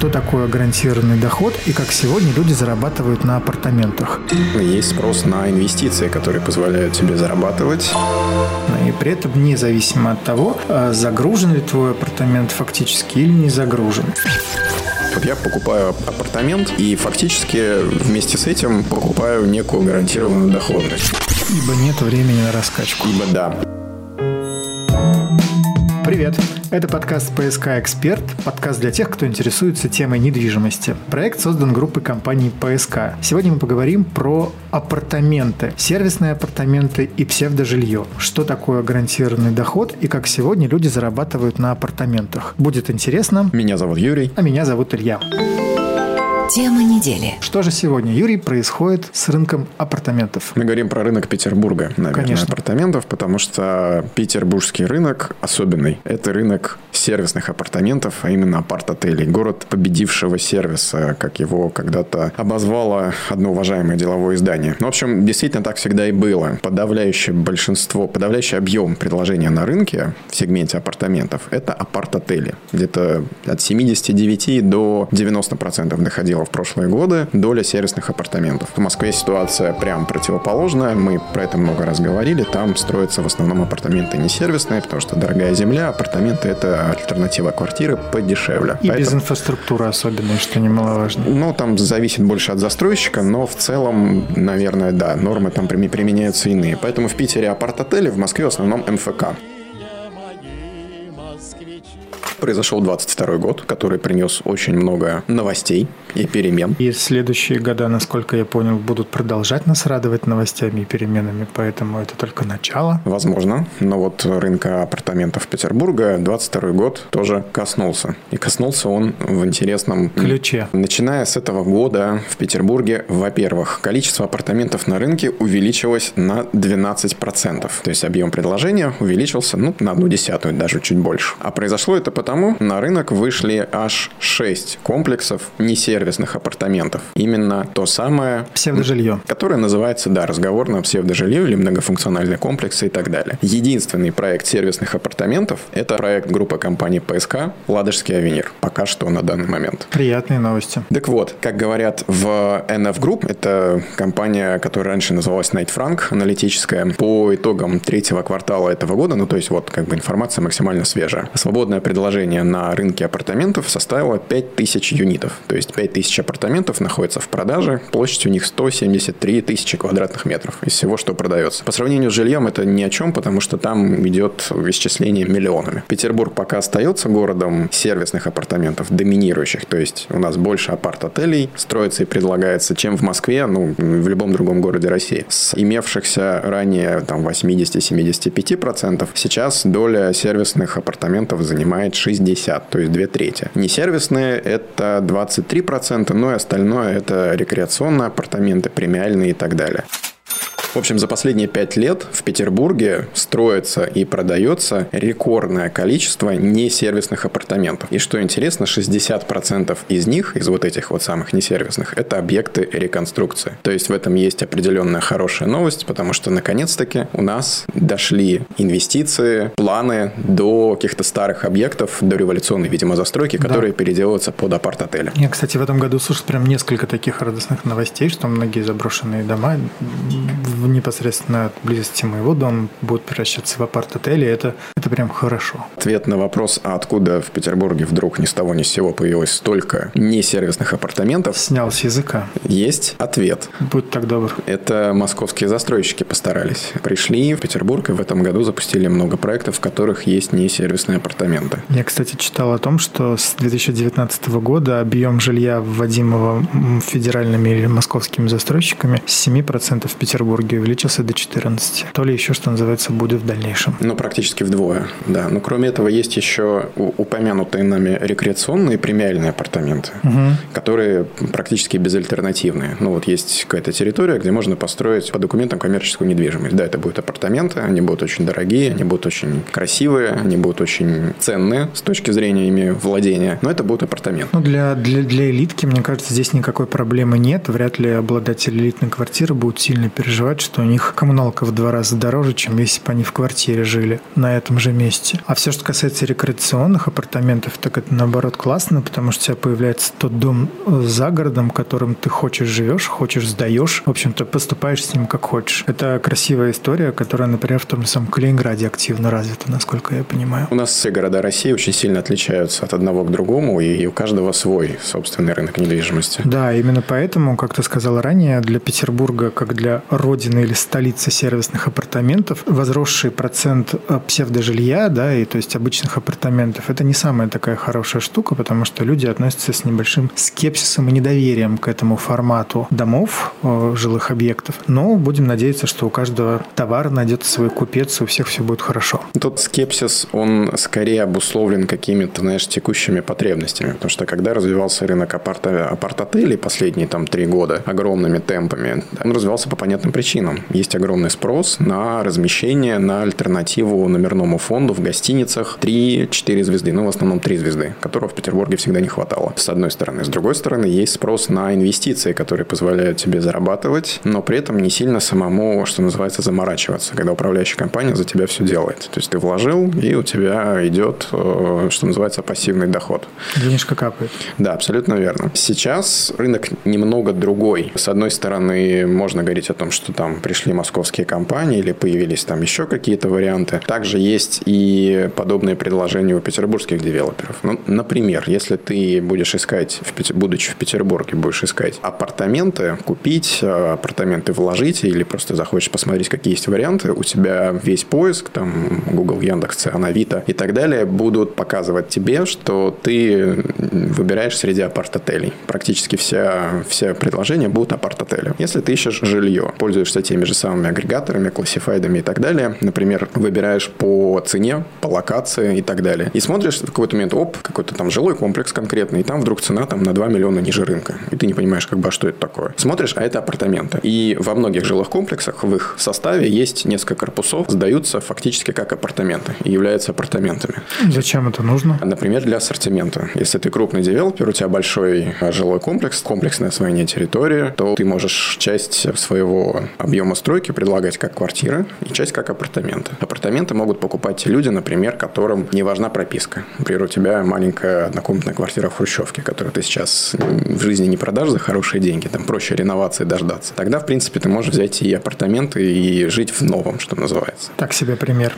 что такое гарантированный доход и как сегодня люди зарабатывают на апартаментах. Есть спрос на инвестиции, которые позволяют тебе зарабатывать. И при этом независимо от того, а загружен ли твой апартамент фактически или не загружен. Вот я покупаю апартамент и фактически вместе с этим покупаю некую гарантированную доходность. Ибо нет времени на раскачку. Ибо да. Привет! Это подкаст «ПСК Эксперт», подкаст для тех, кто интересуется темой недвижимости. Проект создан группой компаний «ПСК». Сегодня мы поговорим про апартаменты, сервисные апартаменты и псевдожилье. Что такое гарантированный доход и как сегодня люди зарабатывают на апартаментах. Будет интересно. Меня зовут Юрий. А меня зовут Илья. Тема недели. Что же сегодня, Юрий, происходит с рынком апартаментов? Мы говорим про рынок Петербурга, наверное, Конечно. апартаментов, потому что петербургский рынок особенный. Это рынок сервисных апартаментов, а именно апарт-отелей. Город победившего сервиса, как его когда-то обозвало одно уважаемое деловое издание. Ну, в общем, действительно так всегда и было. Подавляющее большинство, подавляющий объем предложения на рынке в сегменте апартаментов – это апарт-отели. Где-то от 79 до 90% доходило в прошлые годы доля сервисных апартаментов. В Москве ситуация прям противоположная. Мы про это много раз говорили. Там строятся в основном апартаменты не сервисные, потому что дорогая земля, апартаменты – это альтернатива квартиры подешевле. И без инфраструктуры особенно, что немаловажно. Ну, там зависит больше от застройщика, но в целом, наверное, да, нормы там применяются иные. Поэтому в Питере апарт-отели, в Москве в основном МФК. Произошел 22 год, который принес очень много новостей и перемен. И следующие года, насколько я понял, будут продолжать нас радовать новостями и переменами, поэтому это только начало. Возможно, но вот рынка апартаментов Петербурга 22 год тоже коснулся. И коснулся он в интересном Ключе. Начиная с этого года в Петербурге, во-первых, количество апартаментов на рынке увеличилось на 12%. То есть объем предложения увеличился ну, на одну десятую, даже чуть больше. А произошло это потому, на рынок вышли аж 6 комплексов несервисных апартаментов. Именно то самое Псевдожилье. которое называется, да, разговорное псевдожилье или многофункциональные комплексы и так далее. Единственный проект сервисных апартаментов – это проект группы компаний ПСК «Ладожский авенир». Пока что на данный момент. Приятные новости. Так вот, как говорят в NF Group, это компания, которая раньше называлась Night Frank, аналитическая, по итогам третьего квартала этого года, ну то есть вот как бы информация максимально свежая. Свободное предложение на рынке апартаментов составило 5000 юнитов, то есть 5000 апартаментов находятся в продаже, площадь у них 173 тысячи квадратных метров из всего, что продается. По сравнению с жильем это ни о чем, потому что там идет исчисление миллионами. Петербург пока остается городом сервисных апартаментов, доминирующих, то есть у нас больше апарт-отелей строится и предлагается, чем в Москве, ну, в любом другом городе России. С имевшихся ранее там 80-75%, сейчас доля сервисных апартаментов занимает 60, то есть две трети. Несервисные – это 23%, ну и остальное – это рекреационные апартаменты, премиальные и так далее. В общем, за последние пять лет в Петербурге строится и продается рекордное количество несервисных апартаментов. И что интересно, 60% из них, из вот этих вот самых несервисных, это объекты реконструкции. То есть в этом есть определенная хорошая новость, потому что наконец-таки у нас дошли инвестиции, планы до каких-то старых объектов, до революционной, видимо, застройки, которые переделываются под апарт-отели. Я, кстати, в этом году слушал прям несколько таких радостных новостей, что многие заброшенные дома в непосредственно близости моего дома будут превращаться в апарт-отели. Это, это прям хорошо. Ответ на вопрос, а откуда в Петербурге вдруг ни с того ни с сего появилось столько несервисных апартаментов, Снял с языка. есть ответ. Будь так добр. Это московские застройщики постарались. Пришли в Петербург и в этом году запустили много проектов, в которых есть несервисные апартаменты. Я, кстати, читал о том, что с 2019 года объем жилья, вводимого федеральными или московскими застройщиками, с 7% в Петербурге увеличился до 14%. То ли еще, что называется, будет в дальнейшем. Ну, практически вдвое, да. Но кроме этого есть еще упомянутые нами рекреационные премиальные апартаменты, которые практически безальтернативные. Ну, вот есть какая-то территория, где можно построить по документам коммерческую недвижимость. Да, это будут апартаменты, они будут очень дорогие, они будут очень красивые, они будут очень ценные с точки зрения ими владения, но это будут апартаменты. Ну, для, для, для элитки, мне кажется, здесь никакой проблемы нет. Вряд ли обладатель элитной квартиры будет сильно переживать, что у них коммуналка в два раза дороже, чем если бы они в квартире жили на этом же месте. А все, что касается рекреационных апартаментов, так это наоборот классно, потому что у тебя появляется тот дом за городом, которым ты хочешь живешь, хочешь сдаешь, в общем-то поступаешь с ним как хочешь. Это красивая история, которая, например, в том же самом Калининграде активно развита, насколько я понимаю. У нас все города России очень сильно отличаются от одного к другому, и у каждого свой собственный рынок недвижимости. Да, именно поэтому, как ты сказал ранее, для Петербурга, как для родины или столицы сервисных апартаментов, возросший процент э, псевдожилья, да, и то есть обычных апартаментов, это не самая такая хорошая штука, потому что люди относятся с небольшим скепсисом и недоверием к этому формату домов, э, жилых объектов. Но будем надеяться, что у каждого товара найдется свой купец, и у всех все будет хорошо. Тут скепсис, он скорее обусловлен какими-то, знаешь, текущими потребностями, потому что когда развивался рынок апарт апарт-отелей последние там три года огромными темпами, он развивался по понятным причинам. Есть огромный спрос на размещение, на альтернативу номерному фонду в гостиницах 3-4 звезды, ну, в основном 3 звезды, которого в Петербурге всегда не хватало, с одной стороны. С другой стороны, есть спрос на инвестиции, которые позволяют тебе зарабатывать, но при этом не сильно самому, что называется, заморачиваться, когда управляющая компания за тебя все делает. То есть ты вложил, и у тебя идет, э, что называется, пассивный доход. Денежка капает. Да, абсолютно верно. Сейчас рынок немного другой. С одной стороны, можно говорить о том, что там пришли московские компании или появились там еще какие-то варианты. Также есть и подобные предложения у петербургских девелоперов. Ну, например, если ты будешь искать, в, будучи в Петербурге, будешь искать апартаменты, купить э, апартаменты, вложить или просто захочешь посмотреть, какие есть варианты, у тебя весь поиск, там Google, Яндекс, Авито и так далее будут показывать тебе, что ты выбираешь среди апарт-отелей. Практически вся, все предложения будут апарт-отели. Если ты ищешь жилье, пользуешься теми же самыми агрегаторами, классифайдами и так далее, например, выбираешь по цене, по локации и так далее, и смотришь в какой-то момент, оп, какой-то там жилой комплекс конкретный, и там вдруг цена там на 2 миллиона ниже рынка. И ты не понимаешь, как бы, а что это такое. Смотришь, а это апартаменты. И во многих жилых комплексах в их составе есть несколько корпусов, сдаются фактически как апартаменты и являются апартаментами. Зачем это нужно? Например, для ассортимента. Если ты крупный девелопер, у тебя большой а, жилой комплекс, комплексное освоение территории, то ты можешь часть своего объема стройки предлагать как квартиры и часть как апартаменты. Апартаменты могут покупать люди, например, которым не важна прописка. Например, у тебя маленькая однокомнатная квартира в Хрущевке, которую ты сейчас в жизни не продашь за хорошие деньги, там проще реновации дождаться. Тогда, в принципе, ты можешь взять и апартаменты и жить в новом, что называется. Так себе пример.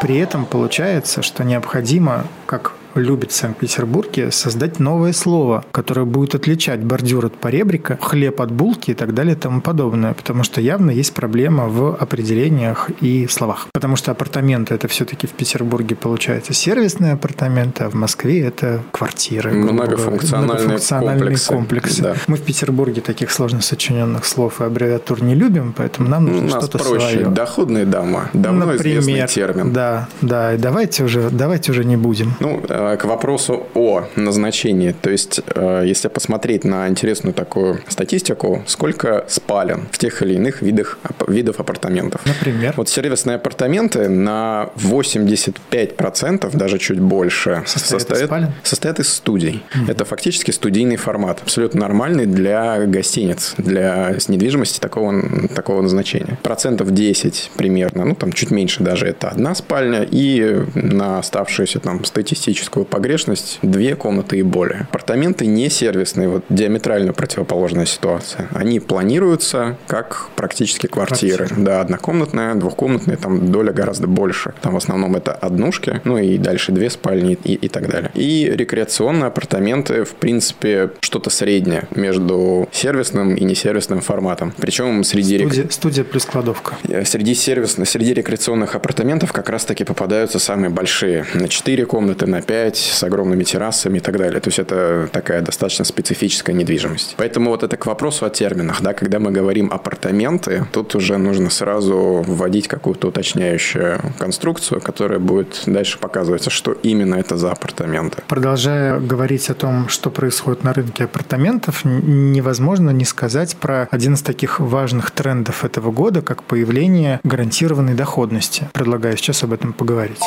При этом получается, что необходимо, как любит в Санкт-Петербурге создать новое слово, которое будет отличать бордюр от поребрика, хлеб от булки и так далее и тому подобное. Потому что явно есть проблема в определениях и словах. Потому что апартаменты это все-таки в Петербурге получается сервисные апартаменты, а в Москве это квартиры. Многофункциональные, многофункциональные комплексы. комплексы. Да. Мы в Петербурге таких сложно сочиненных слов и аббревиатур не любим, поэтому нам нужно что-то проще. свое. Доходные дома. Давно Например, известный термин. Да, да. И давайте уже, давайте уже не будем. Ну, Э, к вопросу о назначении. То есть, э, если посмотреть на интересную такую статистику, сколько спален в тех или иных видах, видов апартаментов. Например? Вот сервисные апартаменты на 85%, даже чуть больше, состоят, состоят, состоят из студий. Угу. Это фактически студийный формат, абсолютно нормальный для гостиниц, для недвижимости такого, такого назначения. Процентов 10 примерно, ну там чуть меньше даже, это одна спальня, и на оставшуюся там статистическую техническую погрешность две комнаты и более. Апартаменты не сервисные, вот диаметрально противоположная ситуация. Они планируются как практически квартиры. Квартира. Да, однокомнатная, двухкомнатная, там доля гораздо больше. Там в основном это однушки, ну и дальше две спальни и, и так далее. И рекреационные апартаменты, в принципе, что-то среднее между сервисным и несервисным форматом. Причем среди... Студия, рек... студия плюс кладовка. Э, среди сервисных, среди рекреационных апартаментов как раз-таки попадаются самые большие. На 4 комнаты, на 5 5 с огромными террасами и так далее. То есть это такая достаточно специфическая недвижимость. Поэтому вот это к вопросу о терминах. Да, когда мы говорим апартаменты, тут уже нужно сразу вводить какую-то уточняющую конструкцию, которая будет дальше показывать, что именно это за апартаменты. Продолжая говорить о том, что происходит на рынке апартаментов, невозможно не сказать про один из таких важных трендов этого года, как появление гарантированной доходности. Предлагаю сейчас об этом поговорить.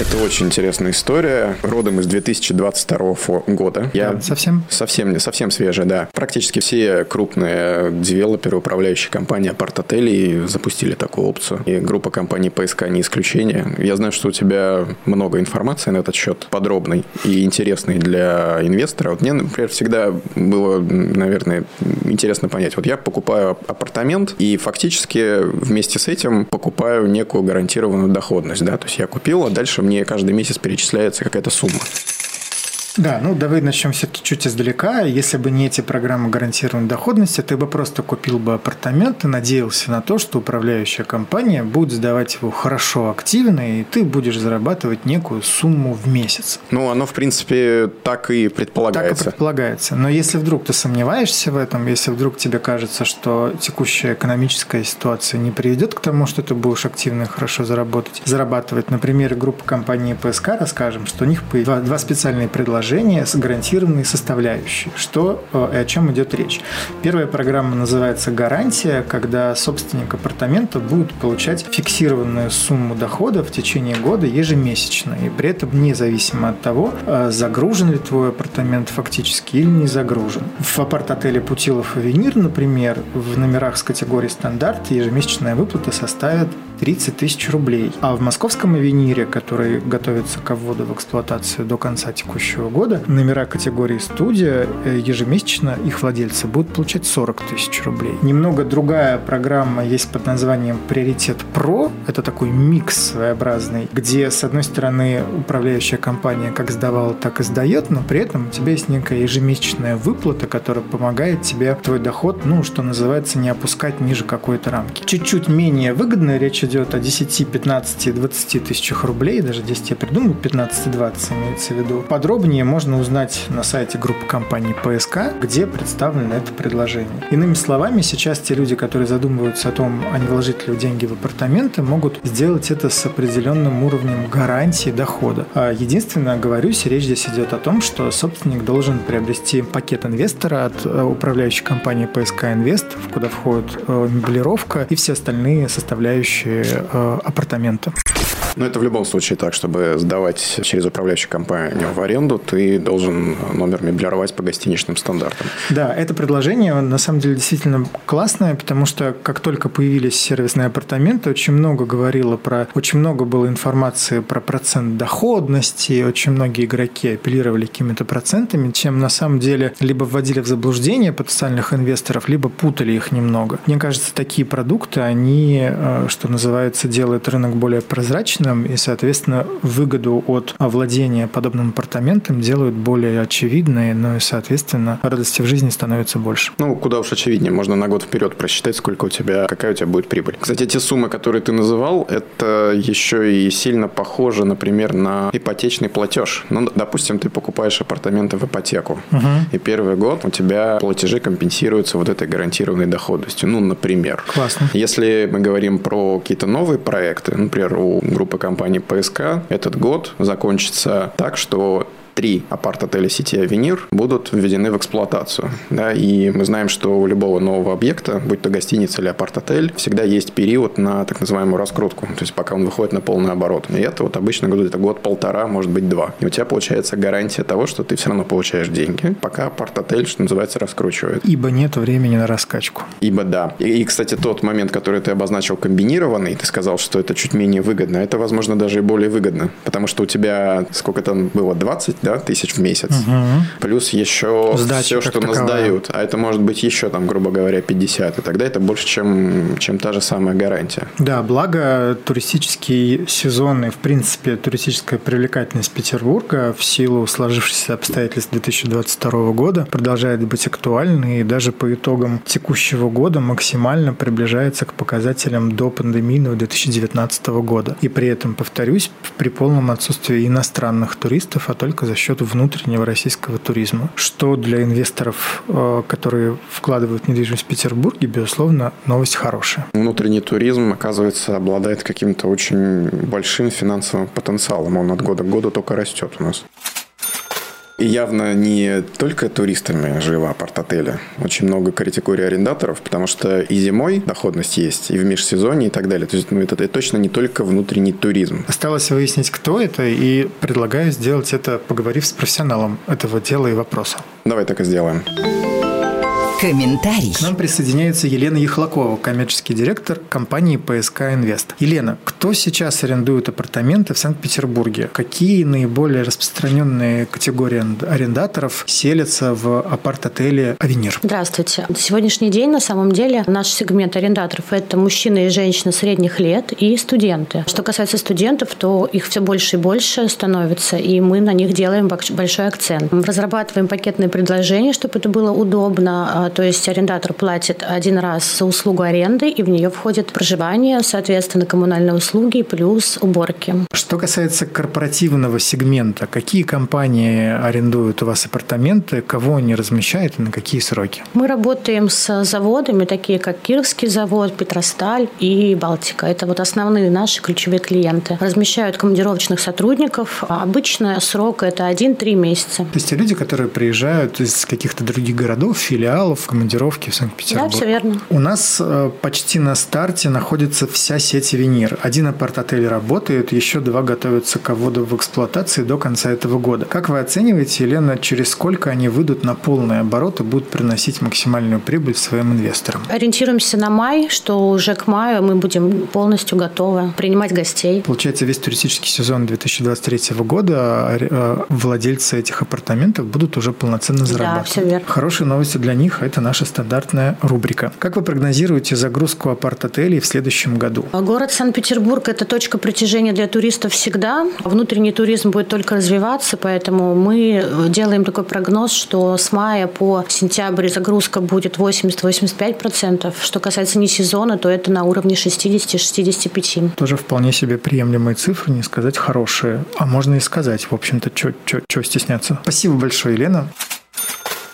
Это очень интересная история. Родом из 2022 года. Я да, совсем? Совсем, совсем свежая, да. Практически все крупные девелоперы, управляющие компании апарт-отелей запустили такую опцию. И группа компаний ПСК не исключение. Я знаю, что у тебя много информации на этот счет, подробной и интересной для инвестора. Вот мне, например, всегда было, наверное, интересно понять. Вот я покупаю апартамент и фактически вместе с этим покупаю некую гарантированную доходность. Да? То есть я купил, а дальше мне каждый месяц перечисляется какая-то сумма. Да, ну давай начнем все-таки чуть издалека. Если бы не эти программы гарантированной доходности, ты бы просто купил бы апартамент и надеялся на то, что управляющая компания будет сдавать его хорошо, активно, и ты будешь зарабатывать некую сумму в месяц. Ну, оно, в принципе, так и предполагается. Так и предполагается. Но если вдруг ты сомневаешься в этом, если вдруг тебе кажется, что текущая экономическая ситуация не приведет к тому, что ты будешь активно и хорошо заработать, зарабатывать, например, группа компании ПСК, расскажем, что у них два, два специальные предложения предложение с гарантированной составляющей. Что э, и о чем идет речь? Первая программа называется «Гарантия», когда собственник апартамента будет получать фиксированную сумму дохода в течение года ежемесячно. И при этом независимо от того, э, загружен ли твой апартамент фактически или не загружен. В апарт-отеле «Путилов Авенир», например, в номерах с категорией «Стандарт» ежемесячная выплата составит 30 тысяч рублей. А в московском авенире, который готовится к вводу в эксплуатацию до конца текущего года, номера категории «Студия» э, ежемесячно их владельцы будут получать 40 тысяч рублей. Немного другая программа есть под названием «Приоритет Про». Это такой микс своеобразный, где, с одной стороны, управляющая компания как сдавала, так и сдает, но при этом у тебя есть некая ежемесячная выплата, которая помогает тебе твой доход, ну, что называется, не опускать ниже какой-то рамки. Чуть-чуть менее выгодно речь идет о 10, 15, 20 тысячах рублей, даже 10 я придумал, 15-20 имеется в виду. Подробнее можно узнать на сайте группы компании ПСК, где представлено это предложение. Иными словами, сейчас те люди, которые задумываются о том, а не вложить ли деньги в апартаменты, могут сделать это с определенным уровнем гарантии дохода. А единственное, говорюсь, речь здесь идет о том, что собственник должен приобрести пакет инвестора от э, управляющей компании ПСК Инвест, куда входит э, меблировка и все остальные составляющие э, апартамента. Но это в любом случае так, чтобы сдавать через управляющую компанию в аренду, ты должен номер меблировать по гостиничным стандартам. Да, это предложение на самом деле действительно классное, потому что как только появились сервисные апартаменты, очень много говорило про, очень много было информации про процент доходности, очень многие игроки апеллировали какими-то процентами, чем на самом деле либо вводили в заблуждение потенциальных инвесторов, либо путали их немного. Мне кажется, такие продукты, они, э, что называется, делают рынок более прозрачным, личным, и, соответственно, выгоду от владения подобным апартаментом делают более очевидной, ну и, соответственно, радости в жизни становится больше. Ну, куда уж очевиднее, можно на год вперед просчитать, сколько у тебя, какая у тебя будет прибыль. Кстати, те суммы, которые ты называл, это еще и сильно похоже, например, на ипотечный платеж. Ну, допустим, ты покупаешь апартаменты в ипотеку, угу. и первый год у тебя платежи компенсируются вот этой гарантированной доходностью. Ну, например. Классно. Если мы говорим про какие-то новые проекты, например, у группы группы компаний ПСК этот год закончится так, что три апарт-отеля сети «Авенир» будут введены в эксплуатацию. Да, и мы знаем, что у любого нового объекта, будь то гостиница или апарт-отель, всегда есть период на так называемую раскрутку, то есть пока он выходит на полный оборот. И это вот обычно это год-полтора, может быть два. И у тебя получается гарантия того, что ты все равно получаешь деньги, пока апарт-отель, что называется, раскручивает. Ибо нет времени на раскачку. Ибо да. И, и, кстати, тот момент, который ты обозначил комбинированный, ты сказал, что это чуть менее выгодно, это, возможно, даже и более выгодно, потому что у тебя сколько там было, 20, да, тысяч в месяц. Угу. Плюс еще Сдача все, что нас дают. А это может быть еще, там, грубо говоря, 50. И тогда это больше, чем, чем та же самая гарантия. Да, благо туристический сезон и, в принципе, туристическая привлекательность Петербурга в силу сложившихся обстоятельств 2022 года продолжает быть актуальной и даже по итогам текущего года максимально приближается к показателям до пандемийного 2019 года. И при этом, повторюсь, при полном отсутствии иностранных туристов, а только за счет внутреннего российского туризма, что для инвесторов, э, которые вкладывают в недвижимость в Петербурге, безусловно, новость хорошая. Внутренний туризм, оказывается, обладает каким-то очень большим финансовым потенциалом. Он от года к году только растет у нас. И явно не только туристами живы апарт-отели. Очень много критикуют арендаторов, потому что и зимой доходность есть, и в межсезонье и так далее. То есть ну, это, это точно не только внутренний туризм. Осталось выяснить, кто это, и предлагаю сделать это, поговорив с профессионалом этого дела и вопроса. Давай так и сделаем. Комментарий. К нам присоединяется Елена Ехлакова, коммерческий директор компании ПСК Инвест. Елена, кто сейчас арендует апартаменты в Санкт-Петербурге? Какие наиболее распространенные категории арендаторов селятся в апарт-отеле «Авенир»? Здравствуйте. На сегодняшний день, на самом деле, наш сегмент арендаторов – это мужчины и женщины средних лет и студенты. Что касается студентов, то их все больше и больше становится, и мы на них делаем большой акцент. Разрабатываем пакетные предложения, чтобы это было удобно, а то есть арендатор платит один раз за услугу аренды, и в нее входит проживание, соответственно, коммунальные услуги плюс уборки. Что касается корпоративного сегмента, какие компании арендуют у вас апартаменты, кого они размещают и на какие сроки? Мы работаем с заводами, такие как Кировский завод, Петросталь и Балтика. Это вот основные наши ключевые клиенты. Размещают командировочных сотрудников. Обычно срок это 1-3 месяца. То есть те люди, которые приезжают из каких-то других городов, филиалов, в командировке в Санкт-Петербург. Да, все верно. У нас э, почти на старте находится вся сеть «Венир». Один апарт-отель работает, еще два готовятся к вводу в эксплуатации до конца этого года. Как вы оцениваете, Елена, через сколько они выйдут на полный оборот и будут приносить максимальную прибыль своим инвесторам? Ориентируемся на май, что уже к маю мы будем полностью готовы принимать гостей. Получается, весь туристический сезон 2023 года а, а, владельцы этих апартаментов будут уже полноценно зарабатывать. Да, все верно. Хорошие новости для них – это наша стандартная рубрика. Как вы прогнозируете загрузку апарт-отелей в следующем году? Город Санкт-Петербург – это точка притяжения для туристов всегда. Внутренний туризм будет только развиваться, поэтому мы делаем такой прогноз, что с мая по сентябрь загрузка будет 80-85%. Что касается не сезона, то это на уровне 60-65%. Тоже вполне себе приемлемые цифры, не сказать хорошие. А можно и сказать, в общем-то, что стесняться. Спасибо большое, Елена.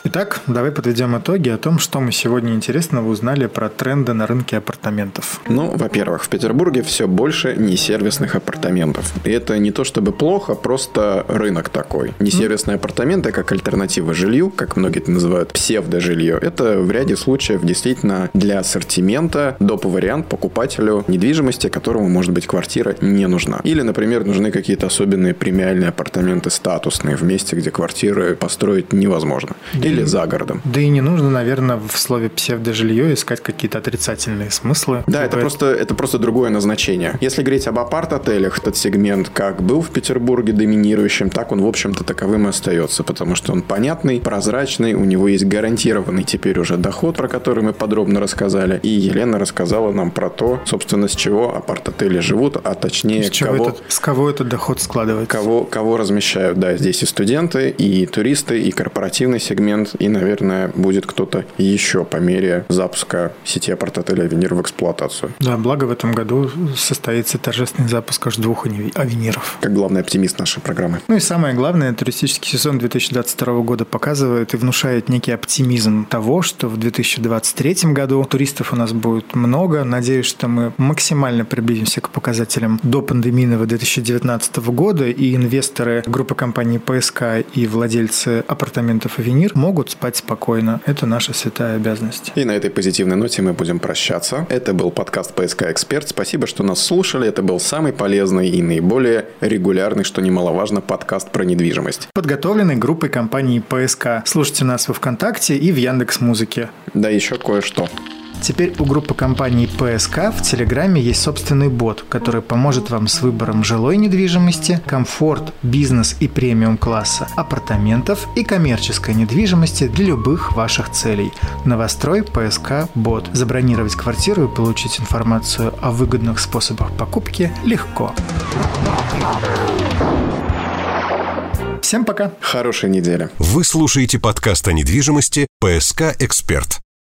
Итак, давай подведем итоги о том, что мы сегодня интересного узнали про тренды на рынке апартаментов. Ну, во-первых, в Петербурге все больше несервисных апартаментов. И это не то чтобы плохо, просто рынок такой. Несервисные апартаменты как альтернатива жилью, как многие это называют псевдожилье, это в ряде случаев действительно для ассортимента доп. вариант покупателю недвижимости, которому, может быть, квартира не нужна. Или, например, нужны какие-то особенные премиальные апартаменты статусные в месте, где квартиры построить невозможно. Или или за городом. Да и не нужно, наверное, в слове псевдожилье искать какие-то отрицательные смыслы. Да, это просто, это просто другое назначение. Если говорить об апарт-отелях, этот сегмент как был в Петербурге доминирующим, так он, в общем-то, таковым и остается, потому что он понятный, прозрачный, у него есть гарантированный теперь уже доход, про который мы подробно рассказали, и Елена рассказала нам про то, собственно, с чего апарт-отели живут, а точнее, с кого... Этот, с кого этот доход складывается? Кого, кого размещают, да, здесь и студенты, и туристы, и корпоративный сегмент, момент, и, наверное, будет кто-то еще по мере запуска сети апарт-отеля «Авенир» в эксплуатацию. Да, благо в этом году состоится торжественный запуск аж двух «Авениров». Как главный оптимист нашей программы. Ну и самое главное, туристический сезон 2022 года показывает и внушает некий оптимизм того, что в 2023 году туристов у нас будет много. Надеюсь, что мы максимально приблизимся к показателям до пандемийного 2019 года, и инвесторы группы компаний ПСК и владельцы апартаментов «Авенир» могут спать спокойно. Это наша святая обязанность. И на этой позитивной ноте мы будем прощаться. Это был подкаст «ПСК Эксперт». Спасибо, что нас слушали. Это был самый полезный и наиболее регулярный, что немаловажно, подкаст про недвижимость. Подготовленный группой компании «ПСК». Слушайте нас во Вконтакте и в Яндекс Музыке. Да еще кое-что. Теперь у группы компаний ПСК в Телеграме есть собственный бот, который поможет вам с выбором жилой недвижимости, комфорт, бизнес и премиум класса, апартаментов и коммерческой недвижимости для любых ваших целей. Новострой ПСК Бот. Забронировать квартиру и получить информацию о выгодных способах покупки легко. Всем пока. Хорошей недели. Вы слушаете подкаст о недвижимости «ПСК Эксперт».